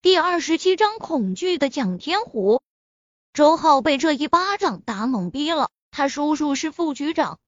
第二十七章恐惧的蒋天虎。周浩被这一巴掌打懵逼了。他叔叔是副局长，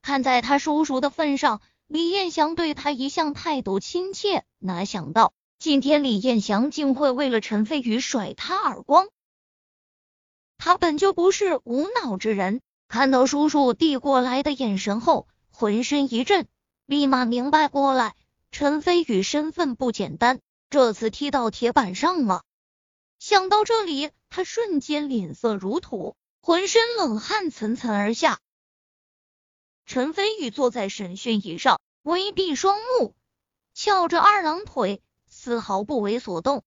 看在他叔叔的份上，李彦祥对他一向态度亲切。哪想到今天李彦祥竟会为了陈飞宇甩他耳光。他本就不是无脑之人，看到叔叔递过来的眼神后，浑身一震，立马明白过来，陈飞宇身份不简单。这次踢到铁板上了。想到这里，他瞬间脸色如土，浑身冷汗涔涔而下。陈飞宇坐在审讯椅上，微闭双目，翘着二郎腿，丝毫不为所动。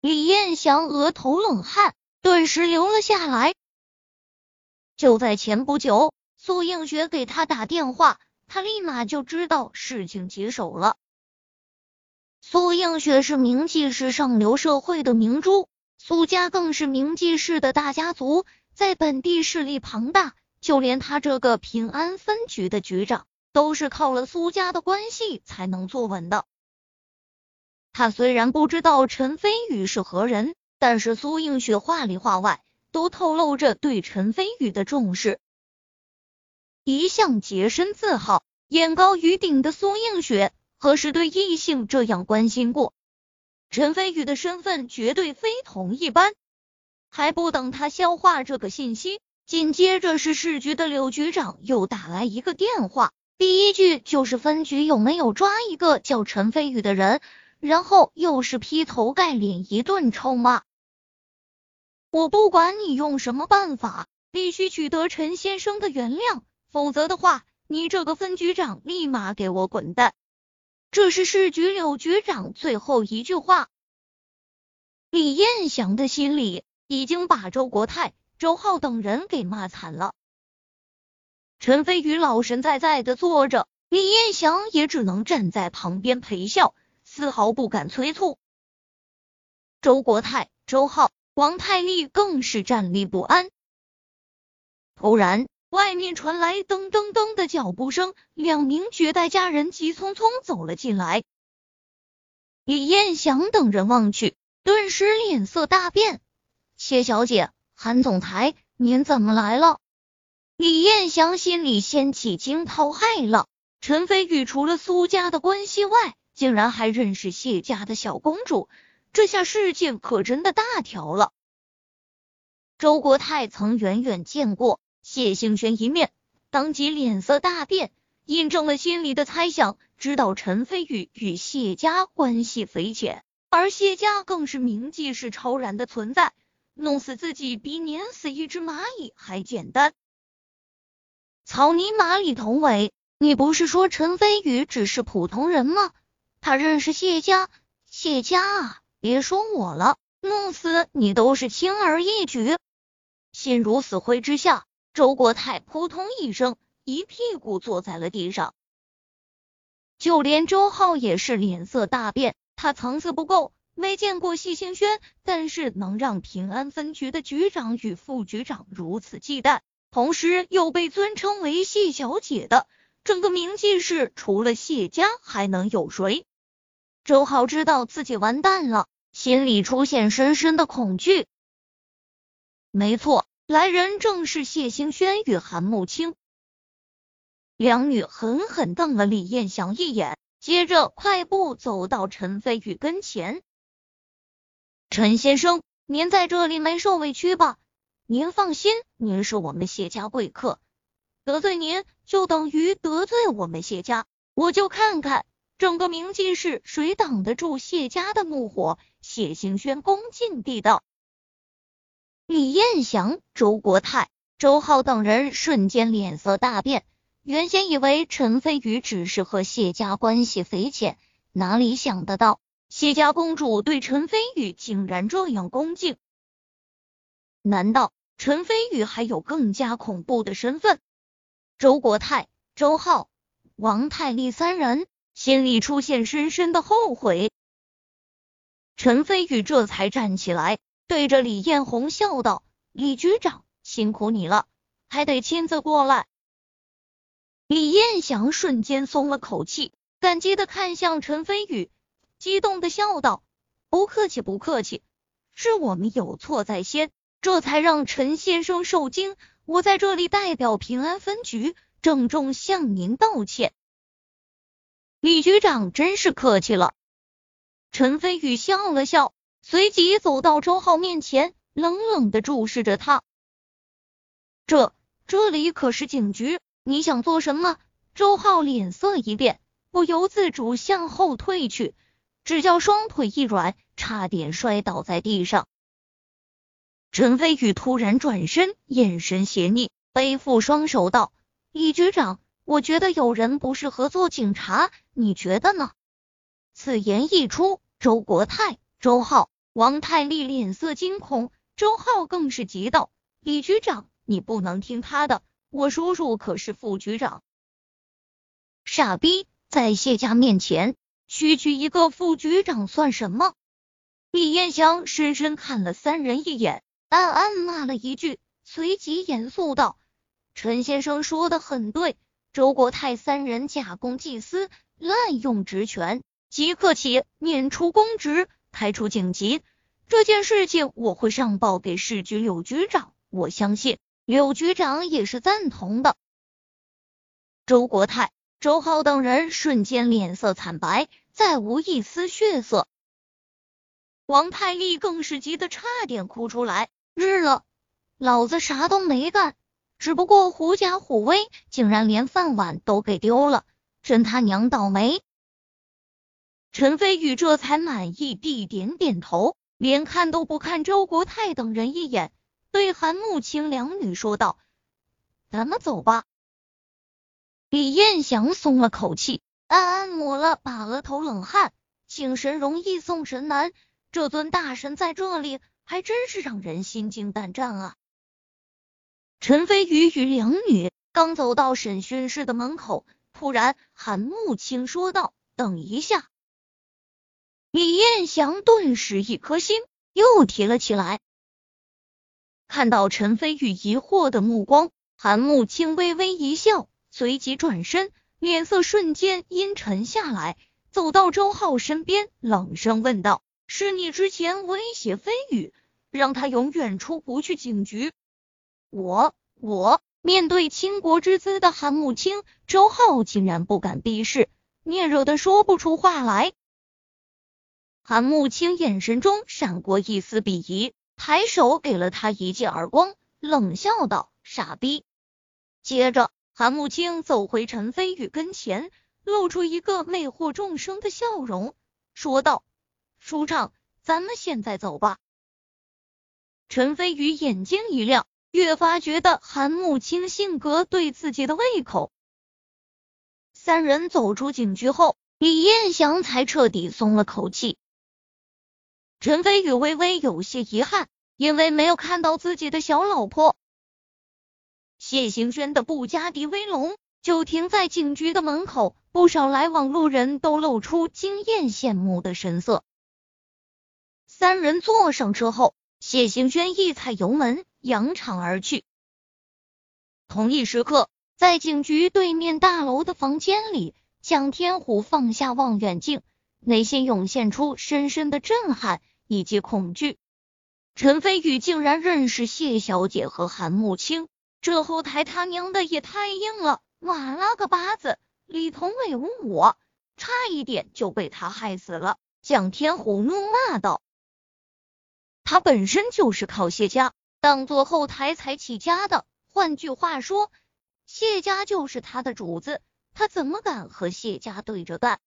李彦祥额头冷汗顿时流了下来。就在前不久，苏映雪给他打电话，他立马就知道事情棘手了。苏映雪是名记市上流社会的明珠，苏家更是名记市的大家族，在本地势力庞大。就连他这个平安分局的局长，都是靠了苏家的关系才能坐稳的。他虽然不知道陈飞宇是何人，但是苏映雪话里话外都透露着对陈飞宇的重视。一向洁身自好、眼高于顶的苏映雪。何时对异性这样关心过？陈飞宇的身份绝对非同一般。还不等他消化这个信息，紧接着是市局的柳局长又打来一个电话，第一句就是分局有没有抓一个叫陈飞宇的人，然后又是劈头盖脸一顿臭骂。我不管你用什么办法，必须取得陈先生的原谅，否则的话，你这个分局长立马给我滚蛋！这是市局柳局长最后一句话。李彦祥的心里已经把周国泰、周浩等人给骂惨了。陈飞宇老神在在的坐着，李彦祥也只能站在旁边陪笑，丝毫不敢催促。周国泰、周浩、王太利更是站立不安。突然。外面传来噔噔噔的脚步声，两名绝代佳人急匆匆走了进来。李彦祥等人望去，顿时脸色大变。谢小姐，韩总裁，您怎么来了？李彦祥心里掀起惊涛骇浪。陈飞宇除了苏家的关系外，竟然还认识谢家的小公主，这下事情可真的大条了。周国泰曾远远见过。谢兴轩一面，当即脸色大变，印证了心里的猜想，知道陈飞宇与谢家关系匪浅，而谢家更是名记是超然的存在，弄死自己比碾死一只蚂蚁还简单。草泥马李同伟，你不是说陈飞宇只是普通人吗？他认识谢家，谢家啊，别说我了，弄死你都是轻而易举。心如死灰之下。周国泰扑通一声，一屁股坐在了地上。就连周浩也是脸色大变，他层次不够，没见过谢兴轩，但是能让平安分局的局长与副局长如此忌惮，同时又被尊称为谢小姐的，整个名记市除了谢家还能有谁？周浩知道自己完蛋了，心里出现深深的恐惧。没错。来人正是谢兴轩与韩慕清，两女狠狠瞪了李彦祥一眼，接着快步走到陈飞宇跟前。陈先生，您在这里没受委屈吧？您放心，您是我们谢家贵客，得罪您就等于得罪我们谢家。我就看看整个明记市谁挡得住谢家的怒火。谢兴轩恭敬地道。李彦祥、周国泰、周浩等人瞬间脸色大变。原先以为陈飞宇只是和谢家关系匪浅，哪里想得到谢家公主对陈飞宇竟然这样恭敬？难道陈飞宇还有更加恐怖的身份？周国泰、周浩、王太利三人心里出现深深的后悔。陈飞宇这才站起来。对着李彦宏笑道：“李局长，辛苦你了，还得亲自过来。”李彦祥瞬间松了口气，感激的看向陈飞宇，激动的笑道：“不客气，不客气，是我们有错在先，这才让陈先生受惊。我在这里代表平安分局郑重向您道歉。李局长真是客气了。陈飞宇笑了笑，随即走到周浩面前，冷冷的注视着他。这这里可是警局，你想做什么？周浩脸色一变，不由自主向后退去，只叫双腿一软，差点摔倒在地上。陈飞宇突然转身，眼神邪睨，背负双手道：“李局长，我觉得有人不适合做警察，你觉得呢？”此言一出，周国泰、周浩、王太利脸色惊恐，周浩更是急道：“李局长，你不能听他的，我叔叔可是副局长。”傻逼，在谢家面前，区区一个副局长算什么？李彦祥深深看了三人一眼，暗暗骂了一句，随即严肃道：“陈先生说的很对，周国泰三人假公济私，滥用职权。”即刻起免除公职，开除警籍。这件事情我会上报给市局柳局长，我相信柳局长也是赞同的。周国泰、周浩等人瞬间脸色惨白，再无一丝血色。王太利更是急得差点哭出来。日了，老子啥都没干，只不过狐假虎威，竟然连饭碗都给丢了，真他娘倒霉！陈飞宇这才满意地点点头，连看都不看周国泰等人一眼，对韩慕清两女说道：“咱们走吧。”李彦祥松了口气，暗暗抹了把额头冷汗。请神容易送神难，这尊大神在这里，还真是让人心惊胆战啊！陈飞宇与两女刚走到审讯室的门口，突然韩慕清说道：“等一下。”李彦祥顿时一颗心又提了起来。看到陈飞宇疑惑的目光，韩慕清微微一笑，随即转身，脸色瞬间阴沉下来，走到周浩身边，冷声问道：“是你之前威胁飞宇，让他永远出不去警局？”我我面对倾国之姿的韩慕清，周浩竟然不敢逼视，面热的说不出话来。韩慕清眼神中闪过一丝鄙夷，抬手给了他一记耳光，冷笑道：“傻逼！”接着，韩慕清走回陈飞宇跟前，露出一个魅惑众生的笑容，说道：“舒畅，咱们现在走吧。”陈飞宇眼睛一亮，越发觉得韩慕清性格对自己的胃口。三人走出警局后，李彦祥才彻底松了口气。陈飞宇微微有些遗憾，因为没有看到自己的小老婆谢行轩的布加迪威龙就停在警局的门口，不少来往路人都露出惊艳羡慕的神色。三人坐上车后，谢行轩一踩油门，扬长而去。同一时刻，在警局对面大楼的房间里，蒋天虎放下望远镜，内心涌现出深深的震撼。以及恐惧，陈飞宇竟然认识谢小姐和韩慕清，这后台他娘的也太硬了！妈了个巴子，李同伟误我，差一点就被他害死了！蒋天虎怒骂道：“他本身就是靠谢家当做后台才起家的，换句话说，谢家就是他的主子，他怎么敢和谢家对着干？”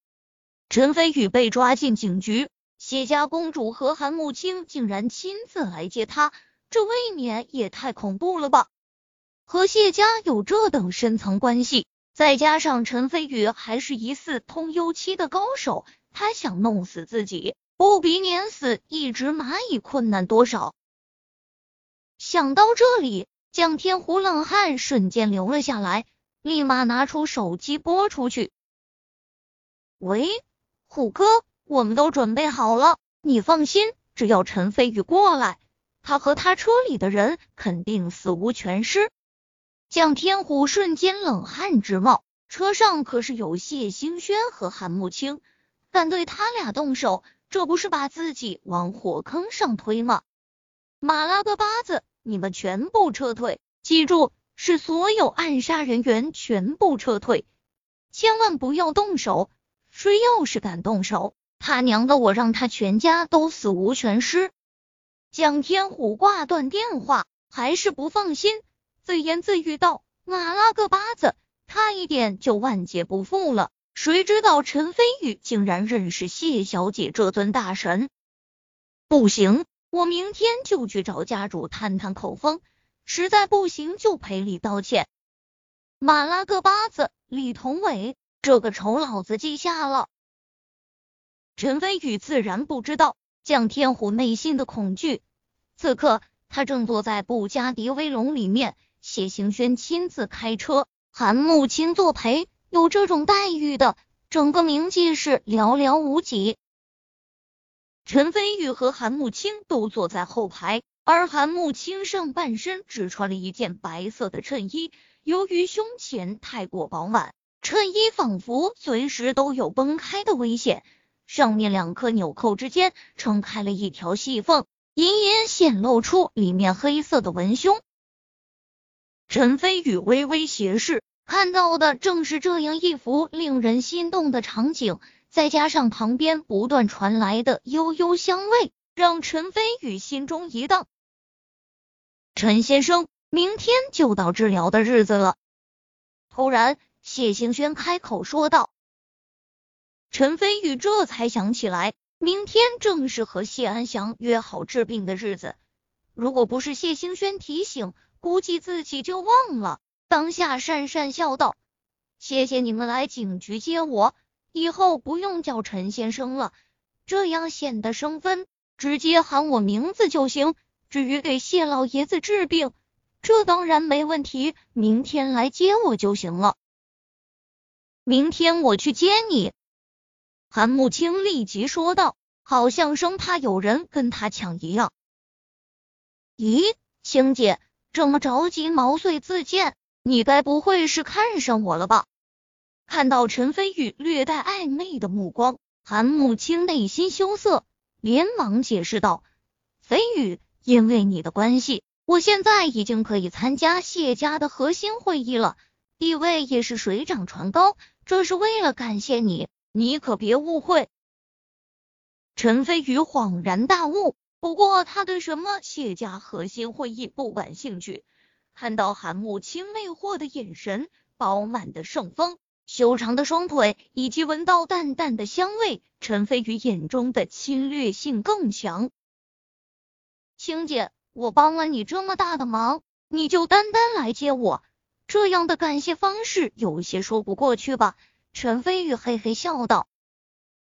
陈飞宇被抓进警局。谢家公主和韩慕清竟然亲自来接他，这未免也太恐怖了吧！和谢家有这等深层关系，再加上陈飞宇还是疑似通幽期的高手，他想弄死自己，不比碾死一只蚂蚁困难多少。想到这里，江天湖冷汗瞬间流了下来，立马拿出手机拨出去：“喂，虎哥。”我们都准备好了，你放心，只要陈飞宇过来，他和他车里的人肯定死无全尸。蒋天虎瞬间冷汗直冒，车上可是有谢星轩和韩慕清，敢对他俩动手，这不是把自己往火坑上推吗？马拉个巴子，你们全部撤退！记住，是所有暗杀人员全部撤退，千万不要动手！谁要是敢动手，他娘的，我让他全家都死无全尸！蒋天虎挂断电话，还是不放心，自言自语道：“马拉个巴子，差一点就万劫不复了。”谁知道陈飞宇竟然认识谢小姐这尊大神？不行，我明天就去找家主探探口风，实在不行就赔礼道歉。马拉个巴子，李同伟，这个仇老子记下了。陈飞宇自然不知道蒋天虎内心的恐惧，此刻他正坐在布加迪威龙里面，谢行轩亲自开车，韩慕清作陪。有这种待遇的，整个冥界是寥寥无几。陈飞宇和韩慕清都坐在后排，而韩慕清上半身只穿了一件白色的衬衣，由于胸前太过饱满，衬衣仿佛随时都有崩开的危险。上面两颗纽扣之间撑开了一条细缝，隐隐显露出里面黑色的文胸。陈飞宇微微斜视。看到的正是这样一幅令人心动的场景，再加上旁边不断传来的悠悠香味，让陈飞宇心中一荡。陈先生，明天就到治疗的日子了。突然，谢行轩开口说道。陈飞宇这才想起来，明天正是和谢安祥约好治病的日子，如果不是谢兴轩提醒，估计自己就忘了。当下讪讪笑道：“谢谢你们来警局接我，以后不用叫陈先生了，这样显得生分，直接喊我名字就行。至于给谢老爷子治病，这当然没问题，明天来接我就行了。明天我去接你。”韩慕清立即说道，好像生怕有人跟他抢一样。咦，青姐这么着急毛遂自荐？你该不会是看上我了吧？看到陈飞宇略带暧昧的目光，韩慕清内心羞涩，连忙解释道：“飞宇，因为你的关系，我现在已经可以参加谢家的核心会议了，地位也是水涨船高。这是为了感谢你，你可别误会。”陈飞宇恍然大悟，不过他对什么谢家核心会议不感兴趣。看到韩慕清魅惑的眼神、饱满的盛风、修长的双腿，以及闻到淡淡的香味，陈飞宇眼中的侵略性更强。青姐，我帮了你这么大的忙，你就单单来接我，这样的感谢方式有些说不过去吧？陈飞宇嘿嘿笑道。